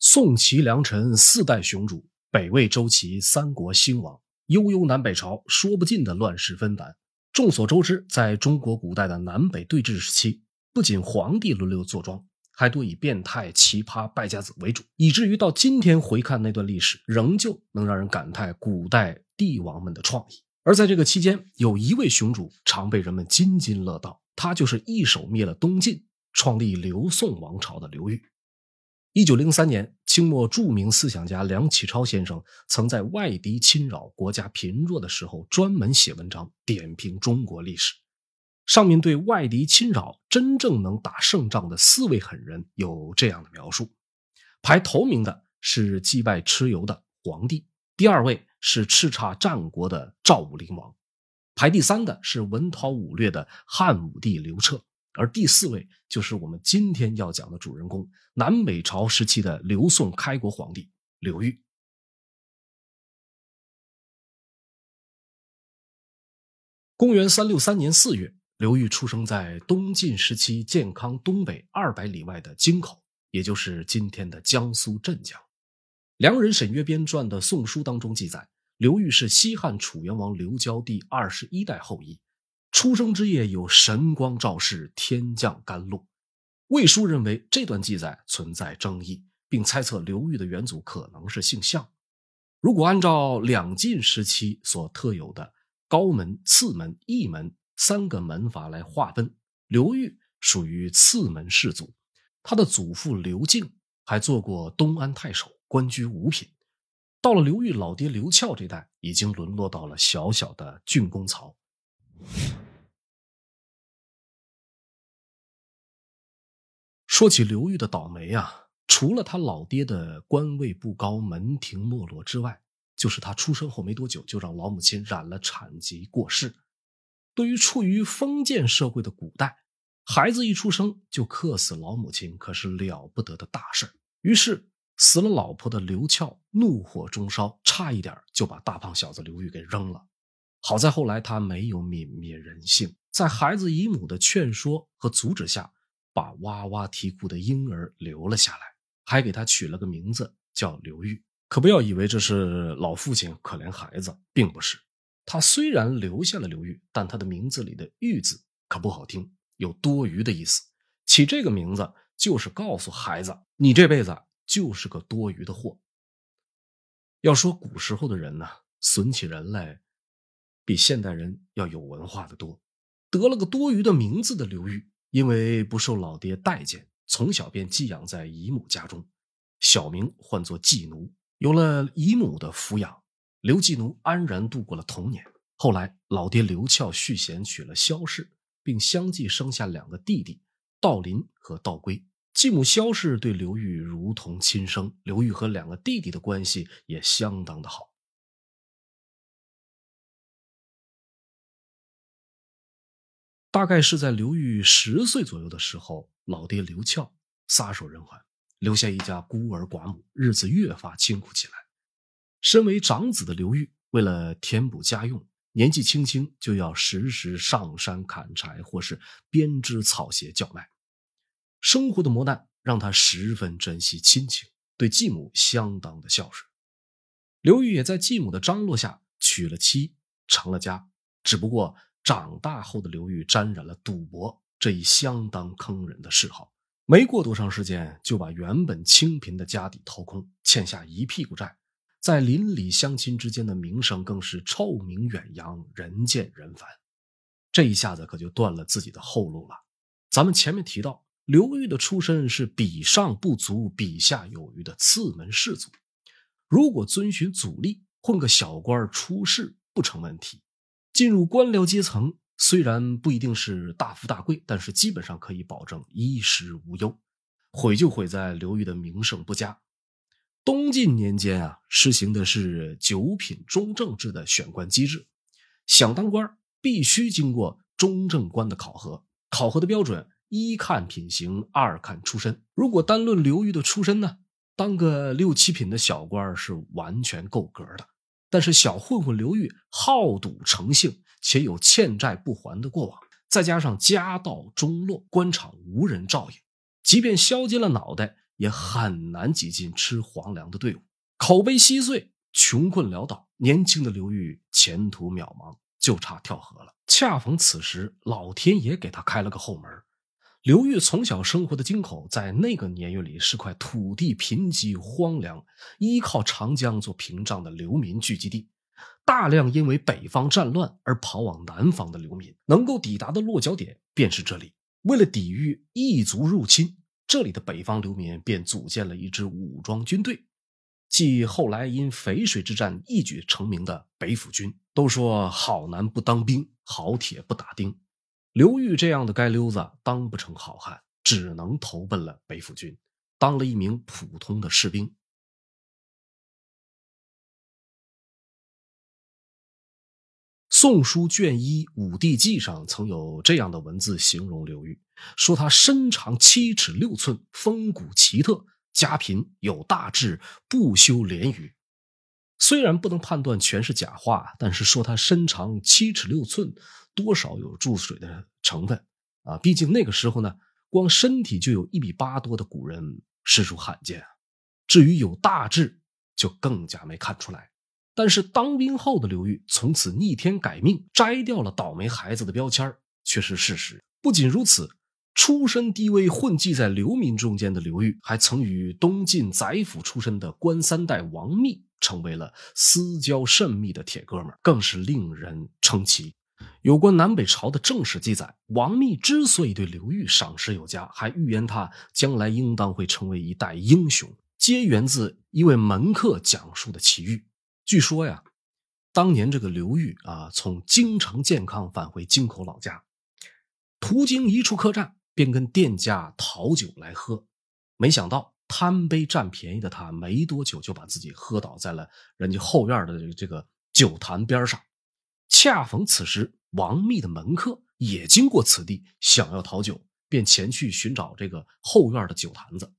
宋齐梁陈四代雄主，北魏周齐三国兴亡，悠悠南北朝，说不尽的乱世纷繁。众所周知，在中国古代的南北对峙时期，不仅皇帝轮流坐庄，还多以变态、奇葩败家子为主，以至于到今天回看那段历史，仍旧能让人感叹古代帝王们的创意。而在这个期间，有一位雄主常被人们津津乐道，他就是一手灭了东晋，创立刘宋王朝的刘裕。一九零三年，清末著名思想家梁启超先生曾在外敌侵扰、国家贫弱的时候，专门写文章点评中国历史。上面对外敌侵扰真正能打胜仗的四位狠人有这样的描述：排头名的是击败蚩尤的黄帝，第二位是叱咤战国的赵武灵王，排第三的是文韬武略的汉武帝刘彻。而第四位就是我们今天要讲的主人公——南北朝时期的刘宋开国皇帝刘裕。公元三六三年四月，刘裕出生在东晋时期建康东北二百里外的京口，也就是今天的江苏镇江。梁人沈约编撰的《宋书》当中记载，刘裕是西汉楚元王刘交第二十一代后裔。出生之夜有神光照世，天降甘露。魏书认为这段记载存在争议，并猜测刘裕的元祖可能是姓项。如果按照两晋时期所特有的高门、次门、义门三个门阀来划分，刘裕属于次门氏族。他的祖父刘敬还做过东安太守，官居五品。到了刘裕老爹刘翘这代，已经沦落到了小小的郡公曹。说起刘裕的倒霉啊，除了他老爹的官位不高、门庭没落之外，就是他出生后没多久就让老母亲染了产疾过世。对于处于封建社会的古代，孩子一出生就克死老母亲，可是了不得的大事于是，死了老婆的刘翘怒火中烧，差一点就把大胖小子刘裕给扔了。好在后来他没有泯灭人性，在孩子姨母的劝说和阻止下，把哇哇啼哭的婴儿留了下来，还给他取了个名字叫刘玉。可不要以为这是老父亲可怜孩子，并不是。他虽然留下了刘玉，但他的名字里的“玉”字可不好听，有多余的意思。起这个名字就是告诉孩子，你这辈子就是个多余的货。要说古时候的人呢，损起人来。比现代人要有文化的多，得了个多余的名字的刘裕，因为不受老爹待见，从小便寄养在姨母家中，小名唤作季奴。有了姨母的抚养，刘季奴安然度过了童年。后来，老爹刘翘续弦娶了萧氏，并相继生下两个弟弟道林和道归。继母萧氏对刘裕如同亲生，刘裕和两个弟弟的关系也相当的好。大概是在刘裕十岁左右的时候，老爹刘翘撒手人寰，留下一家孤儿寡母，日子越发清苦起来。身为长子的刘裕，为了填补家用，年纪轻轻就要时时上山砍柴，或是编织草鞋叫卖。生活的磨难让他十分珍惜亲情，对继母相当的孝顺。刘裕也在继母的张罗下娶了妻，成了家。只不过。长大后的刘裕沾染了赌博这一相当坑人的嗜好，没过多长时间就把原本清贫的家底掏空，欠下一屁股债，在邻里乡亲之间的名声更是臭名远扬，人见人烦。这一下子可就断了自己的后路了。咱们前面提到，刘裕的出身是比上不足，比下有余的次门士族，如果遵循祖例，混个小官出仕不成问题。进入官僚阶层，虽然不一定是大富大贵，但是基本上可以保证衣食无忧。毁就毁在刘裕的名声不佳。东晋年间啊，实行的是九品中正制的选官机制，想当官必须经过中正官的考核。考核的标准一看品行，二看出身。如果单论刘裕的出身呢，当个六七品的小官是完全够格的。但是小混混刘玉好赌成性，且有欠债不还的过往，再加上家道中落，官场无人照应，即便削尖了脑袋也很难挤进吃皇粮的队伍。口碑稀碎，穷困潦倒，年轻的刘裕前途渺茫，就差跳河了。恰逢此时，老天爷给他开了个后门。刘裕从小生活的京口，在那个年月里是块土地贫瘠荒凉、依靠长江做屏障的流民聚集地。大量因为北方战乱而跑往南方的流民，能够抵达的落脚点便是这里。为了抵御异族入侵，这里的北方流民便组建了一支武装军队，即后来因淝水之战一举成名的北府军。都说好男不当兵，好铁不打钉。刘裕这样的街溜子当不成好汉，只能投奔了北府军，当了一名普通的士兵。《宋书》卷一《武帝纪》上曾有这样的文字形容刘裕，说他身长七尺六寸，风骨奇特，家贫有大志，不修廉语。虽然不能判断全是假话，但是说他身长七尺六寸。多少有注水的成分啊！毕竟那个时候呢，光身体就有一米八多的古人实属罕见啊。至于有大志，就更加没看出来。但是当兵后的刘裕从此逆天改命，摘掉了倒霉孩子的标签却是事实。不仅如此，出身低微、混迹在流民中间的刘裕，还曾与东晋宰府出身的官三代王密成为了私交甚密的铁哥们更是令人称奇。有关南北朝的正史记载，王密之所以对刘裕赏识有加，还预言他将来应当会成为一代英雄，皆源自一位门客讲述的奇遇。据说呀，当年这个刘裕啊，从京城健康返回京口老家，途经一处客栈，便跟店家讨酒来喝，没想到贪杯占便宜的他，没多久就把自己喝倒在了人家后院的这个酒坛边上。恰逢此时，王密的门客也经过此地，想要讨酒，便前去寻找这个后院的酒坛子。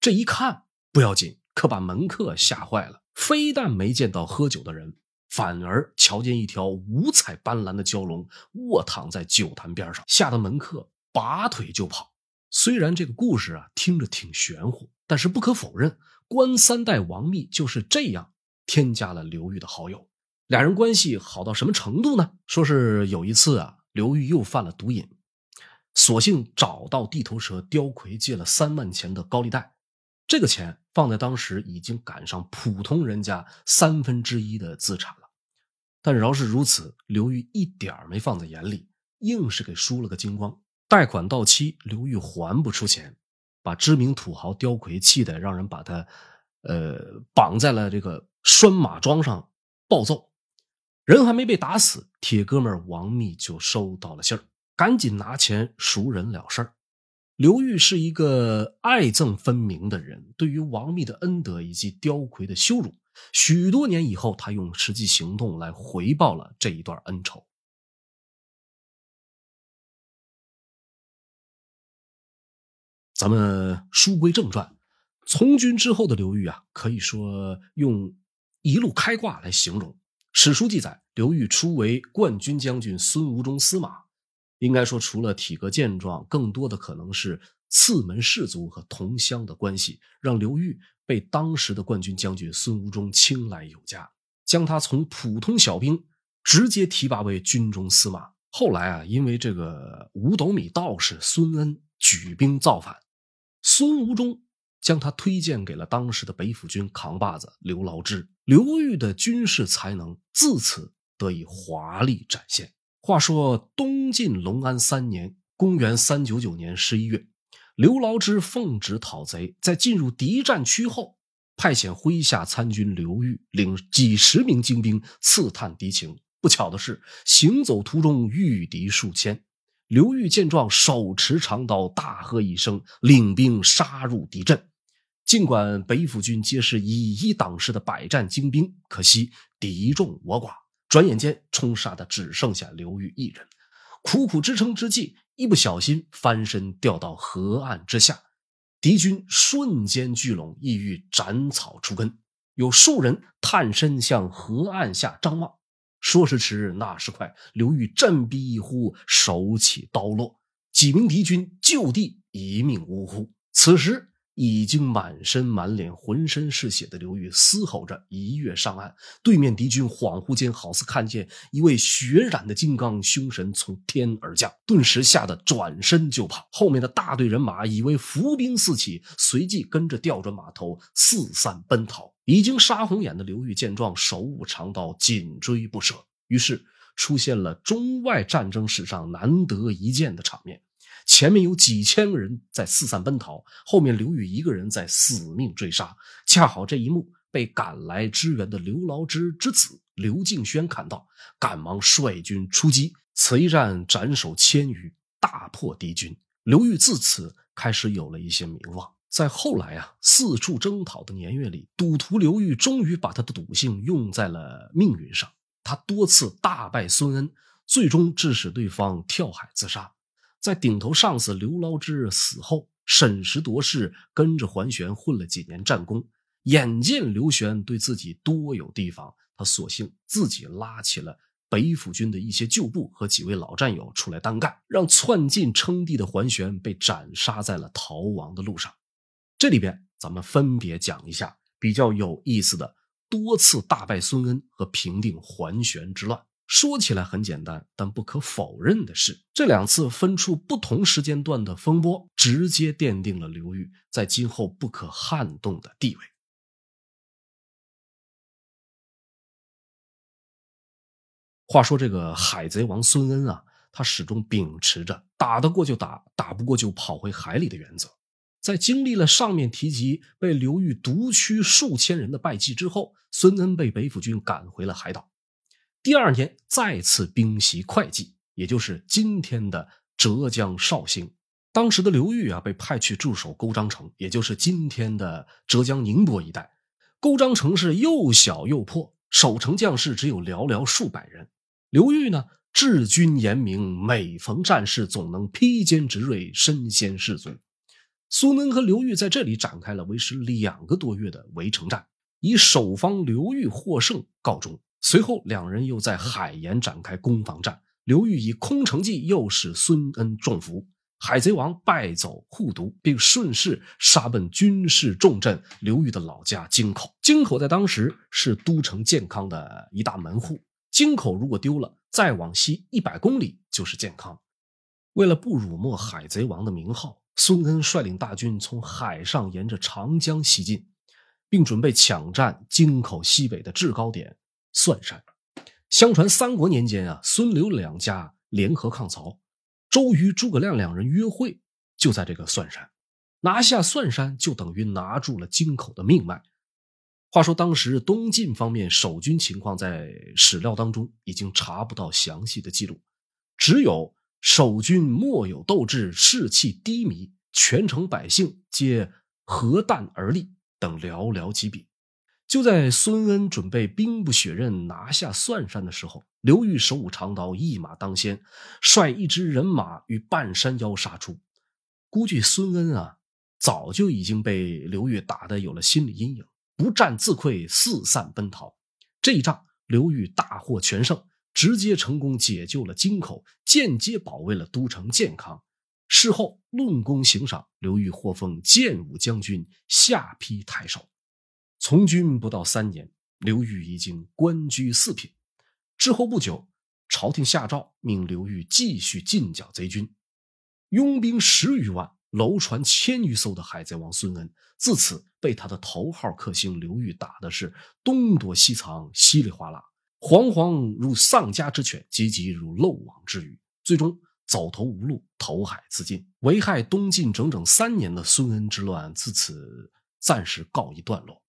这一看不要紧，可把门客吓坏了。非但没见到喝酒的人，反而瞧见一条五彩斑斓的蛟龙卧躺在酒坛边上，吓得门客拔腿就跑。虽然这个故事啊听着挺玄乎，但是不可否认，官三代王密就是这样添加了刘裕的好友。俩人关系好到什么程度呢？说是有一次啊，刘裕又犯了毒瘾，索性找到地头蛇刁魁借了三万钱的高利贷。这个钱放在当时已经赶上普通人家三分之一的资产了。但饶是如此，刘裕一点没放在眼里，硬是给输了个精光。贷款到期，刘裕还不出钱，把知名土豪刁魁气得让人把他，呃，绑在了这个拴马桩上暴揍。人还没被打死，铁哥们王密就收到了信儿，赶紧拿钱赎人了事儿。刘裕是一个爱憎分明的人，对于王密的恩德以及刁魁的羞辱，许多年以后，他用实际行动来回报了这一段恩仇。咱们书归正传，从军之后的刘裕啊，可以说用一路开挂来形容。史书记载，刘裕初为冠军将军孙吴中司马。应该说，除了体格健壮，更多的可能是次门士族和同乡的关系，让刘裕被当时的冠军将军孙吴中青睐有加，将他从普通小兵直接提拔为军中司马。后来啊，因为这个五斗米道士孙恩举兵造反，孙吴中。将他推荐给了当时的北府军扛把子刘牢之，刘裕的军事才能自此得以华丽展现。话说东晋隆安三年（公元399年十一月），刘牢之奉旨讨贼，在进入敌占区后，派遣麾下参军刘裕领几十名精兵刺探敌情。不巧的是，行走途中遇敌数千。刘裕见状，手持长刀，大喝一声，领兵杀入敌阵。尽管北府军皆是以一挡十的百战精兵，可惜敌众我寡，转眼间冲杀的只剩下刘裕一人。苦苦支撑之际，一不小心翻身掉到河岸之下，敌军瞬间聚拢，意欲斩草除根。有数人探身向河岸下张望，说时迟，那时快，刘裕振臂一呼，手起刀落，几名敌军就地一命呜呼。此时。已经满身满脸浑身是血的刘裕嘶吼着一跃上岸，对面敌军恍惚间好似看见一位血染的金刚凶神从天而降，顿时吓得转身就跑。后面的大队人马以为伏兵四起，随即跟着调转马头四散奔逃。已经杀红眼的刘裕见状，手舞长刀，紧追不舍。于是出现了中外战争史上难得一见的场面。前面有几千个人在四散奔逃，后面刘裕一个人在死命追杀。恰好这一幕被赶来支援的刘牢之之子刘敬轩看到，赶忙率军出击。此一战斩首千余，大破敌军。刘裕自此开始有了一些名望。在后来啊，四处征讨的年月里，赌徒刘裕终于把他的赌性用在了命运上。他多次大败孙恩，最终致使对方跳海自杀。在顶头上司刘牢之死后，审时度势，跟着桓玄混了几年战功。眼见刘玄对自己多有提防，他索性自己拉起了北府军的一些旧部和几位老战友出来单干，让窜进称帝的桓玄被斩杀在了逃亡的路上。这里边，咱们分别讲一下比较有意思的多次大败孙恩和平定桓玄之乱。说起来很简单，但不可否认的是，这两次分出不同时间段的风波，直接奠定了刘裕在今后不可撼动的地位。话说这个海贼王孙恩啊，他始终秉持着打得过就打，打不过就跑回海里的原则。在经历了上面提及被刘裕独驱数千人的败绩之后，孙恩被北府军赶回了海岛。第二年再次兵袭会稽，也就是今天的浙江绍兴。当时的刘裕啊，被派去驻守勾章城，也就是今天的浙江宁波一带。勾章城是又小又破，守城将士只有寥寥数百人。刘裕呢，治军严明，每逢战事总能披坚执锐，身先士卒。苏恩和刘裕在这里展开了为时两个多月的围城战，以守方刘裕获胜告终。随后，两人又在海盐展开攻防战。刘裕以空城计诱使孙恩中伏，海贼王败走护犊，并顺势杀奔军事重镇刘裕的老家京口。京口在当时是都城健康的一大门户。京口如果丢了，再往西一百公里就是健康。为了不辱没海贼王的名号，孙恩率领大军从海上沿着长江西进，并准备抢占京口西北的制高点。蒜山，相传三国年间啊，孙刘两家联合抗曹，周瑜、诸葛亮两人约会就在这个蒜山，拿下蒜山就等于拿住了京口的命脉。话说当时东晋方面守军情况，在史料当中已经查不到详细的记录，只有守军莫有斗志，士气低迷，全城百姓皆何啖而立等寥寥几笔。就在孙恩准备兵不血刃拿下蒜山的时候，刘裕手舞长刀，一马当先，率一支人马与半山腰杀出。估计孙恩啊，早就已经被刘裕打得有了心理阴影，不战自溃，四散奔逃。这一仗，刘裕大获全胜，直接成功解救了京口，间接保卫了都城健康。事后论功行赏，刘裕获封建武将军、下邳太守。从军不到三年，刘裕已经官居四品。之后不久，朝廷下诏命刘裕继续进剿贼军，拥兵十余万，楼船千余艘的海贼王孙恩，自此被他的头号克星刘裕打的是东躲西藏，稀里哗啦，惶惶如丧家之犬，急急如漏网之鱼，最终走投无路，投海自尽。危害东晋整整三年的孙恩之乱，自此暂时告一段落。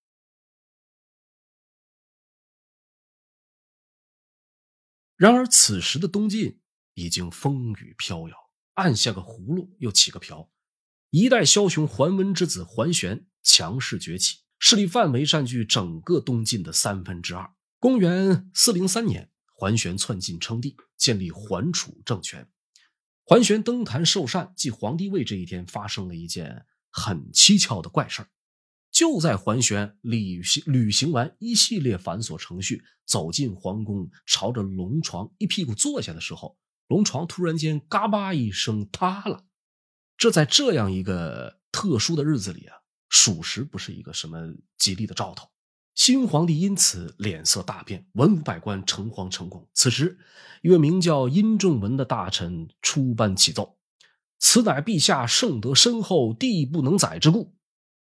然而，此时的东晋已经风雨飘摇，按下个葫芦又起个瓢。一代枭雄桓温之子桓玄强势崛起，势力范围占据整个东晋的三分之二。公元四零三年，桓玄篡晋称帝，建立桓楚政权。桓玄登坛受禅，即皇帝位这一天，发生了一件很蹊跷的怪事。就在桓玄履行履行完一系列繁琐程序，走进皇宫，朝着龙床一屁股坐下的时候，龙床突然间嘎巴一声塌了。这在这样一个特殊的日子里啊，属实不是一个什么吉利的兆头。新皇帝因此脸色大变，文武百官诚惶诚恐。此时，一位名叫殷仲文的大臣出班启奏：“此乃陛下圣德深厚，地不能载之故。”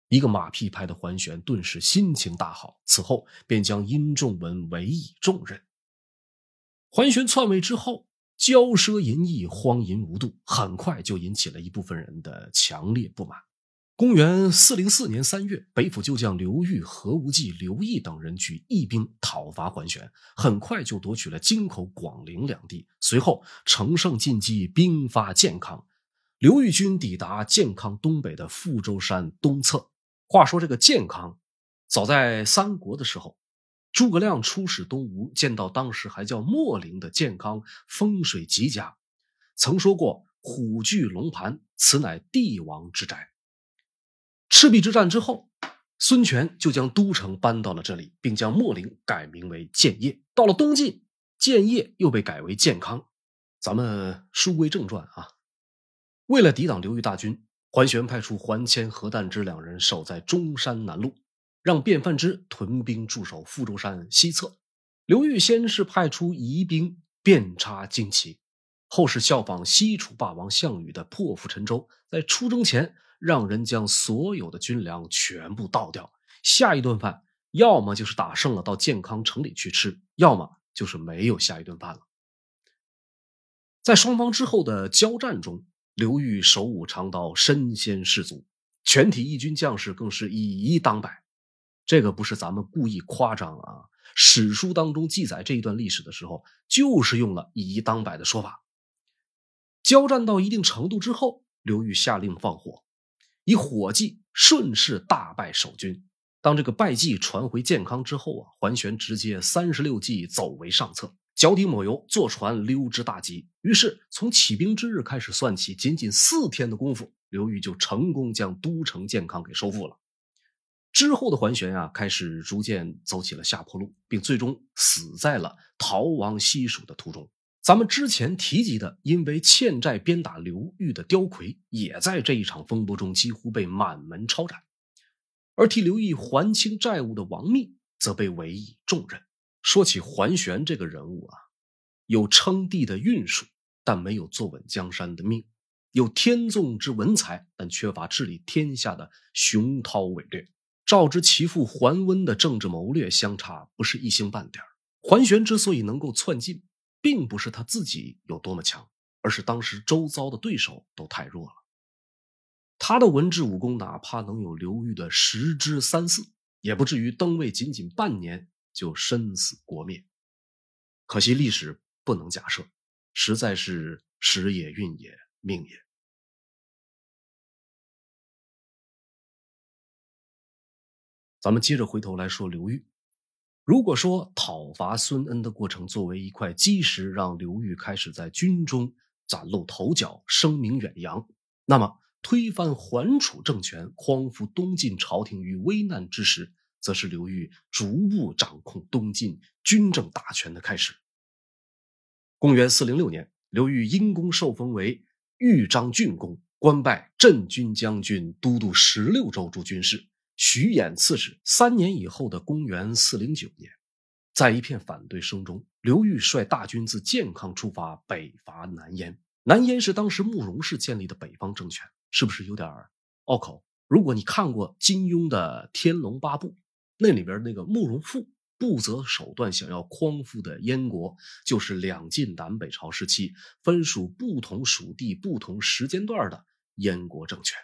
一个马屁拍的桓玄顿时心情大好，此后便将殷仲文委以重任。桓玄篡位之后，骄奢淫逸，荒淫无度，很快就引起了一部分人的强烈不满。公元四零四年三月，北府旧将刘裕、何无忌、刘毅等人举义兵讨伐桓玄，很快就夺取了京口、广陵两地。随后乘胜进击，兵发建康。刘裕军抵达建康东北的富州山东侧。话说这个建康，早在三国的时候，诸葛亮出使东吴，见到当时还叫秣陵的建康，风水极佳，曾说过“虎踞龙盘，此乃帝王之宅”。赤壁之战之后，孙权就将都城搬到了这里，并将秣陵改名为建业。到了东晋，建业又被改为建康。咱们书归正传啊，为了抵挡刘裕大军。桓玄派出桓谦、何旦之两人守在中山南路，让卞范之屯兵驻守富州山西侧。刘裕先是派出疑兵遍插旌旗，后是效仿西楚霸王项羽的破釜沉舟，在出征前让人将所有的军粮全部倒掉，下一顿饭要么就是打胜了到健康城里去吃，要么就是没有下一顿饭了。在双方之后的交战中。刘裕手舞长刀，身先士卒，全体义军将士更是以一当百。这个不是咱们故意夸张啊！史书当中记载这一段历史的时候，就是用了以一当百的说法。交战到一定程度之后，刘裕下令放火，以火计顺势大败守军。当这个败绩传回建康之后啊，桓玄直接三十六计走为上策。脚底抹油，坐船溜之大吉。于是从起兵之日开始算起，仅仅四天的功夫，刘裕就成功将都城建康给收复了。之后的桓玄啊，开始逐渐走起了下坡路，并最终死在了逃亡西蜀的途中。咱们之前提及的，因为欠债鞭打刘裕的刁魁，也在这一场风波中几乎被满门抄斩。而替刘裕还清债务的王密，则被委以重任。说起桓玄这个人物啊，有称帝的运数，但没有坐稳江山的命；有天纵之文才，但缺乏治理天下的雄韬伟略。照之其父桓温的政治谋略相差不是一星半点桓玄之所以能够窜进，并不是他自己有多么强，而是当时周遭的对手都太弱了。他的文治武功，哪怕能有刘裕的十之三四，也不至于登位仅仅半年。就身死国灭，可惜历史不能假设，实在是时也运也命也。咱们接着回头来说刘裕。如果说讨伐孙恩的过程作为一块基石，让刘裕开始在军中崭露头角、声名远扬，那么推翻桓楚政权、匡扶东晋朝廷于危难之时。则是刘裕逐步掌控东晋军政大权的开始。公元四零六年，刘裕因功受封为豫章郡公，官拜镇军将军、都督十六州诸军事，徐衍刺史。三年以后的公元四零九年，在一片反对声中，刘裕率大军自建康出发，北伐南燕。南燕是当时慕容氏建立的北方政权，是不是有点拗口？如果你看过金庸的《天龙八部》。那里边那个慕容复不择手段想要匡复的燕国，就是两晋南北朝时期分属不同属地、不同时间段的燕国政权。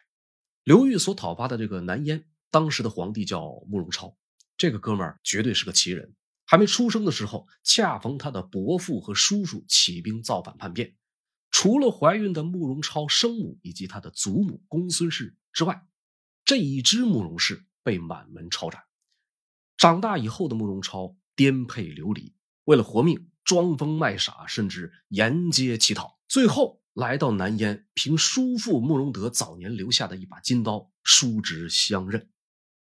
刘裕所讨伐的这个南燕，当时的皇帝叫慕容超，这个哥们儿绝对是个奇人。还没出生的时候，恰逢他的伯父和叔叔起兵造反叛变，除了怀孕的慕容超生母以及他的祖母公孙氏之外，这一支慕容氏被满门抄斩。长大以后的慕容超颠沛流离，为了活命，装疯卖傻，甚至沿街乞讨。最后来到南燕，凭叔父慕容德早年留下的一把金刀，叔侄相认，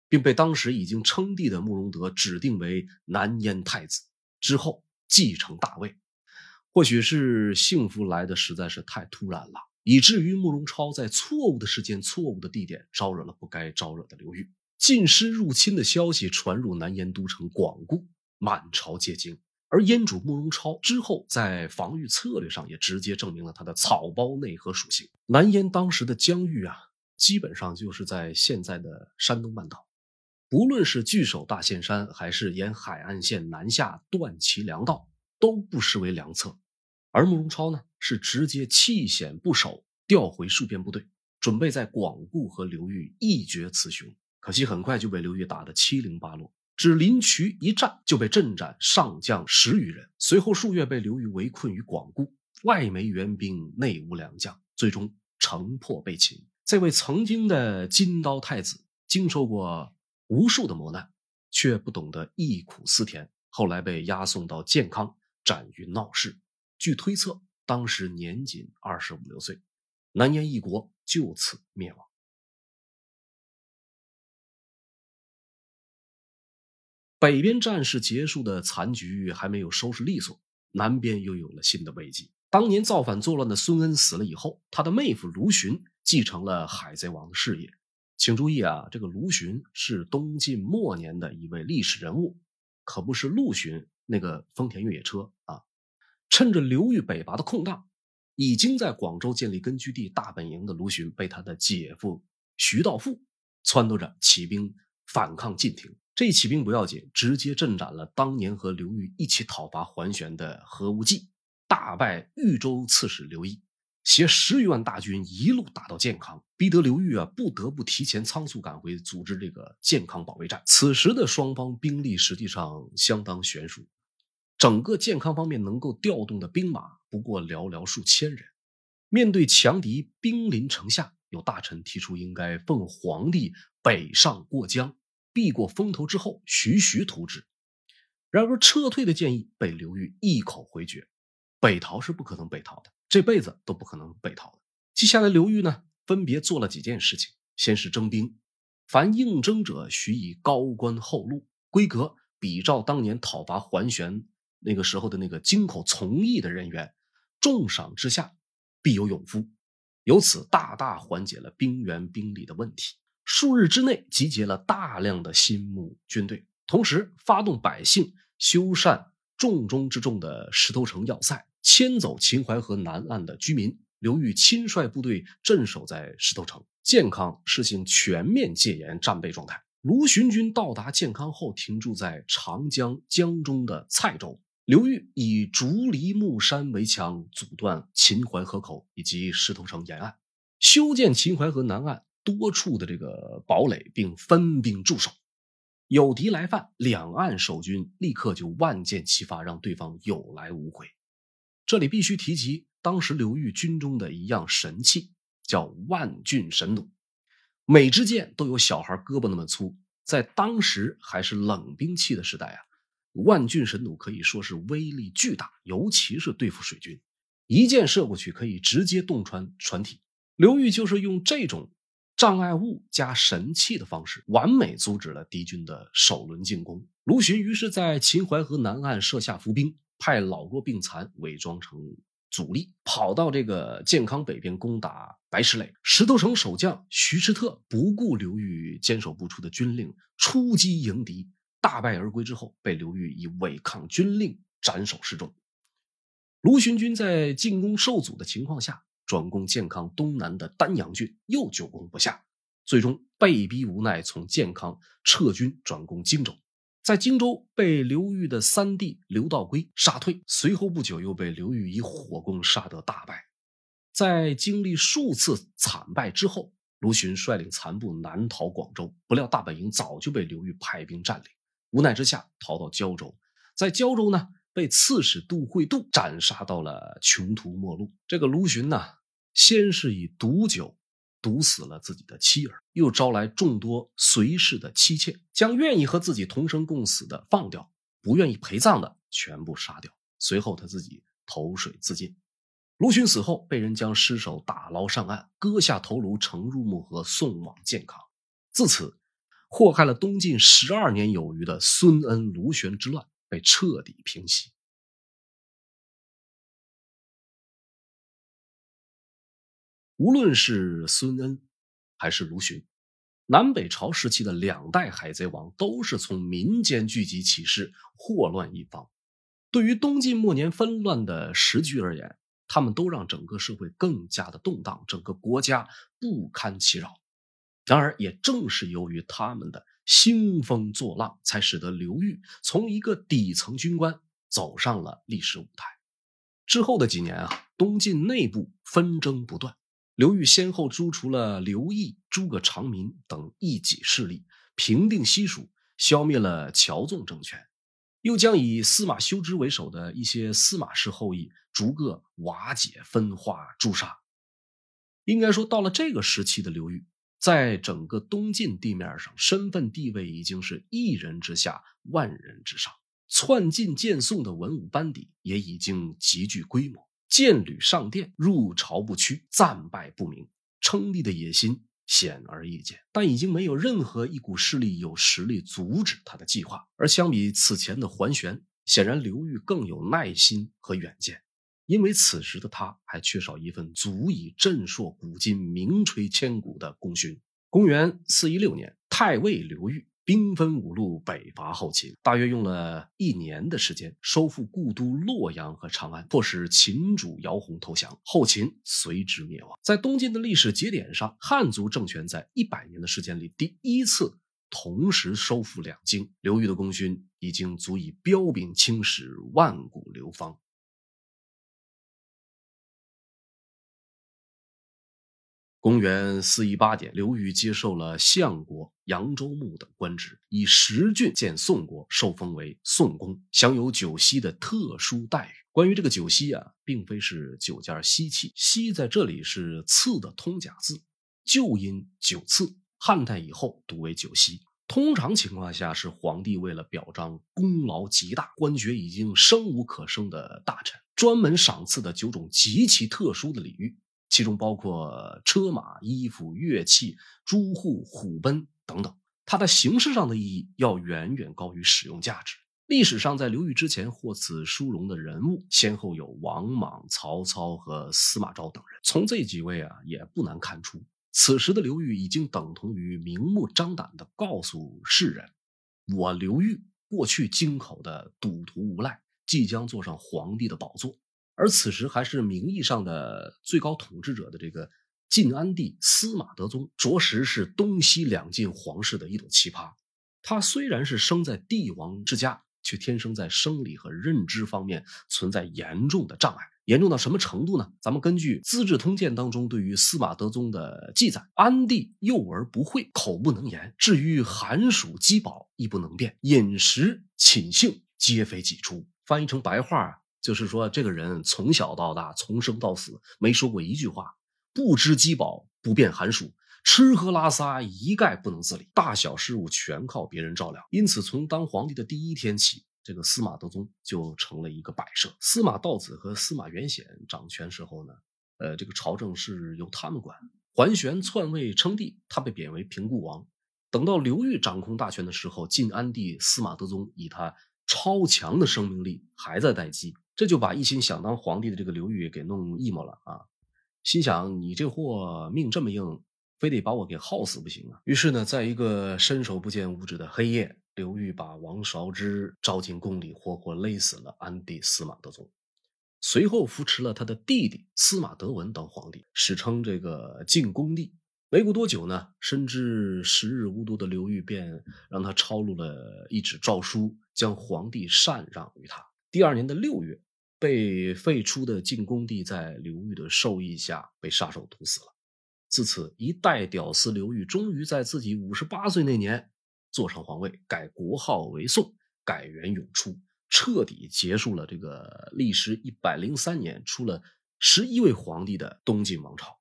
并被当时已经称帝的慕容德指定为南燕太子，之后继承大位。或许是幸福来的实在是太突然了，以至于慕容超在错误的时间、错误的地点招惹了不该招惹的刘裕。晋师入侵的消息传入南燕都城广固，满朝皆惊。而燕主慕容超之后在防御策略上也直接证明了他的草包内核属性。南燕当时的疆域啊，基本上就是在现在的山东半岛。不论是据守大岘山，还是沿海岸线南下断其粮道，都不失为良策。而慕容超呢，是直接弃险不守，调回戍边部队，准备在广固和刘裕一决雌雄。可惜很快就被刘裕打得七零八落，只临渠一战就被阵斩上将十余人。随后数月被刘裕围困于广固，外没援兵，内无良将，最终城破被擒。这位曾经的金刀太子，经受过。无数的磨难，却不懂得忆苦思甜。后来被押送到健康，斩于闹市。据推测，当时年仅二十五六岁。南燕一国就此灭亡。北边战事结束的残局还没有收拾利索，南边又有了新的危机。当年造反作乱的孙恩死了以后，他的妹夫卢循继承了海贼王的事业。请注意啊，这个卢循是东晋末年的一位历史人物，可不是陆巡那个丰田越野车啊。趁着刘裕北伐的空档，已经在广州建立根据地大本营的卢循，被他的姐夫徐道富撺掇着起兵反抗晋廷。这一起兵不要紧，直接镇斩了当年和刘裕一起讨伐桓玄的何无忌，大败豫州刺史刘毅。携十余万大军一路打到建康，逼得刘裕啊不得不提前仓促赶回，组织这个建康保卫战。此时的双方兵力实际上相当悬殊，整个建康方面能够调动的兵马不过寥寥数千人。面对强敌兵临城下，有大臣提出应该奉皇帝北上过江，避过风头之后徐徐图之。然而撤退的建议被刘裕一口回绝，北逃是不可能北逃的。这辈子都不可能北逃的。接下来，刘裕呢，分别做了几件事情。先是征兵，凡应征者许以高官厚禄，规格比照当年讨伐桓玄那个时候的那个京口从役的人员，重赏之下必有勇夫，由此大大缓解了兵源兵力的问题。数日之内，集结了大量的新募军队，同时发动百姓修缮重中之重的石头城要塞。迁走秦淮河南岸的居民，刘裕亲率部队镇守在石头城。建康实行全面戒严战备状态。卢循军到达建康后，停驻在长江江中的蔡州。刘裕以竹篱木山围墙阻断秦淮河口以及石头城沿岸，修建秦淮河南岸多处的这个堡垒，并分兵驻守。有敌来犯，两岸守军立刻就万箭齐发，让对方有来无回。这里必须提及当时刘裕军中的一样神器，叫万钧神弩。每支箭都有小孩胳膊那么粗，在当时还是冷兵器的时代啊，万钧神弩可以说是威力巨大，尤其是对付水军，一箭射过去可以直接洞穿船体。刘裕就是用这种障碍物加神器的方式，完美阻止了敌军的首轮进攻。卢循于是在秦淮河南岸设下伏兵。派老弱病残伪装成主力，跑到这个健康北边攻打白石垒。石头城守将徐士特不顾刘裕坚守不出的军令，出击迎敌，大败而归。之后被刘裕以违抗军令斩首示众。卢循军在进攻受阻的情况下，转攻健康东南的丹阳郡，又久攻不下，最终被逼无奈从建康撤军，转攻荆州。在荆州被刘裕的三弟刘道规杀退，随后不久又被刘裕以火攻杀得大败。在经历数次惨败之后，卢循率领残部南逃广州，不料大本营早就被刘裕派兵占领，无奈之下逃到胶州，在胶州呢被刺史杜会度斩杀到了穷途末路。这个卢循呢，先是以毒酒。毒死了自己的妻儿，又招来众多随侍的妻妾，将愿意和自己同生共死的放掉，不愿意陪葬的全部杀掉。随后他自己投水自尽。卢循死后，被人将尸首打捞上岸，割下头颅盛入木盒，送往建康。自此，祸害了东晋十二年有余的孙恩卢玄之乱被彻底平息。无论是孙恩还是卢循，南北朝时期的两代海贼王都是从民间聚集起事，祸乱一方。对于东晋末年纷乱的时局而言，他们都让整个社会更加的动荡，整个国家不堪其扰。然而，也正是由于他们的兴风作浪，才使得刘裕从一个底层军官走上了历史舞台。之后的几年啊，东晋内部纷争不断，刘裕先后诛除了刘毅、诸葛长民等异己势力，平定西蜀，消灭了乔纵政权。又将以司马修之为首的一些司马氏后裔逐个瓦解、分化、诛杀。应该说，到了这个时期的刘裕，在整个东晋地面上，身份地位已经是一人之下，万人之上。篡晋建宋的文武班底也已经极具规模，剑履上殿，入朝不趋，战败不明，称帝的野心。显而易见，但已经没有任何一股势力有实力阻止他的计划。而相比此前的桓玄，显然刘裕更有耐心和远见，因为此时的他还缺少一份足以震烁古今、名垂千古的功勋。公元四一六年，太尉刘裕。兵分五路北伐后秦，大约用了一年的时间收复故都洛阳和长安，迫使秦主姚泓投降，后秦随之灭亡。在东晋的历史节点上，汉族政权在一百年的时间里第一次同时收复两京，刘裕的功勋已经足以彪炳青史，万古流芳。公元四一八年，刘裕接受了相国、扬州牧等官职，以十郡建宋国，受封为宋公，享有九锡的特殊待遇。关于这个九锡啊，并非是九件锡器，锡在这里是赐的通假字，旧音九赐，汉代以后读为九锡。通常情况下，是皇帝为了表彰功劳极大、官爵已经生无可生的大臣，专门赏赐的九种极其特殊的礼遇。其中包括车马、衣服、乐器、朱户、虎贲等等，它的形式上的意义要远远高于使用价值。历史上，在刘裕之前获此殊荣的人物，先后有王莽、曹操和司马昭等人。从这几位啊，也不难看出，此时的刘裕已经等同于明目张胆地告诉世人：我刘裕过去京口的赌徒无赖，即将坐上皇帝的宝座。而此时还是名义上的最高统治者的这个晋安帝司马德宗，着实是东西两晋皇室的一朵奇葩。他虽然是生在帝王之家，却天生在生理和认知方面存在严重的障碍。严重到什么程度呢？咱们根据《资治通鉴》当中对于司马德宗的记载：安帝幼而不会，口不能言，至于寒暑饥饱亦不能辨，饮食寝性皆非己出。翻译成白话啊。就是说，这个人从小到大，从生到死，没说过一句话，不知饥饱，不辨寒暑，吃喝拉撒一概不能自理，大小事务全靠别人照料。因此，从当皇帝的第一天起，这个司马德宗就成了一个摆设。司马道子和司马元显掌权时候呢，呃，这个朝政是由他们管。桓玄篡位称帝，他被贬为平固王。等到刘裕掌控大权的时候，晋安帝司马德宗以他超强的生命力还在待机。这就把一心想当皇帝的这个刘裕给弄 emo 了啊！心想你这货命这么硬，非得把我给耗死不行啊！于是呢，在一个伸手不见五指的黑夜，刘裕把王韶之招进宫里，活活勒死了安帝司马德宗。随后扶持了他的弟弟司马德文当皇帝，史称这个晋恭帝。没过多久呢，深知时日无多的刘裕便让他抄录了一纸诏书，将皇帝禅让于他。第二年的六月。被废出的晋恭帝在刘裕的授意下被杀手毒死了。自此，一代屌丝刘裕终于在自己五十八岁那年坐上皇位，改国号为宋，改元永初，彻底结束了这个历时一百零三年、出了十一位皇帝的东晋王朝。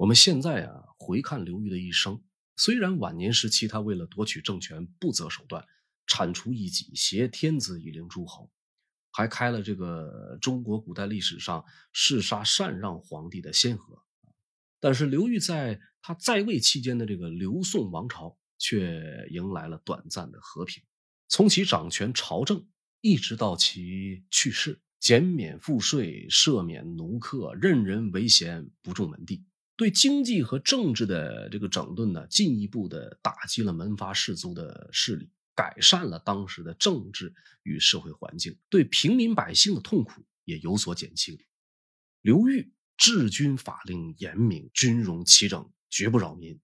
我们现在啊，回看刘裕的一生。虽然晚年时期他为了夺取政权不择手段，铲除异己，挟天子以令诸侯，还开了这个中国古代历史上弑杀禅让皇帝的先河，但是刘裕在他在位期间的这个刘宋王朝却迎来了短暂的和平。从其掌权朝政一直到其去世，减免赋税，赦免奴客，任人唯贤，不重门第。对经济和政治的这个整顿呢，进一步的打击了门阀士族的势力，改善了当时的政治与社会环境，对平民百姓的痛苦也有所减轻。刘裕治军法令严明，军容齐整，绝不扰民。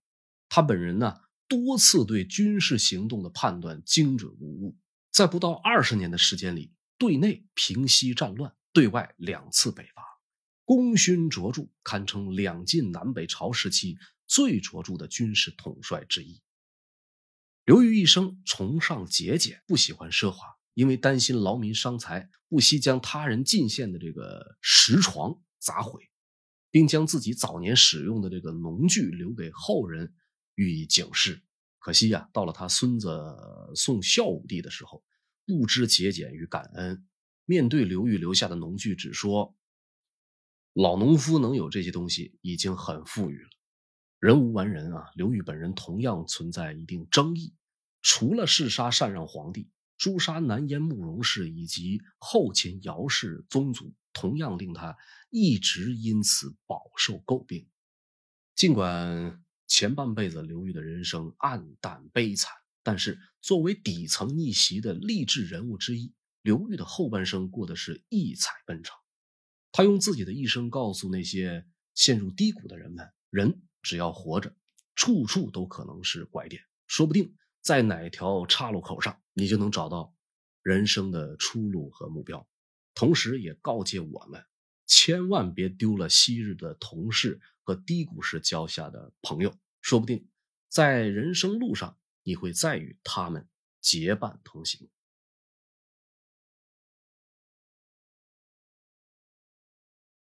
他本人呢，多次对军事行动的判断精准无误，在不到二十年的时间里，对内平息战乱，对外两次北伐。功勋卓著，堪称两晋南北朝时期最卓著的军事统帅之一。刘裕一生崇尚节俭，不喜欢奢华，因为担心劳民伤财，不惜将他人进献的这个石床砸毁，并将自己早年使用的这个农具留给后人，予以警示。可惜呀，到了他孙子宋孝武帝的时候，不知节俭与感恩，面对刘裕留下的农具，只说。老农夫能有这些东西，已经很富裕了。人无完人啊，刘裕本人同样存在一定争议。除了弑杀禅让皇帝、诛杀南燕慕容氏以及后秦姚氏宗族，同样令他一直因此饱受诟病。尽管前半辈子刘裕的人生暗淡悲惨，但是作为底层逆袭的励志人物之一，刘裕的后半生过的是异彩纷呈。他用自己的一生告诉那些陷入低谷的人们：人只要活着，处处都可能是拐点，说不定在哪条岔路口上，你就能找到人生的出路和目标。同时，也告诫我们，千万别丢了昔日的同事和低谷时交下的朋友，说不定在人生路上，你会再与他们结伴同行。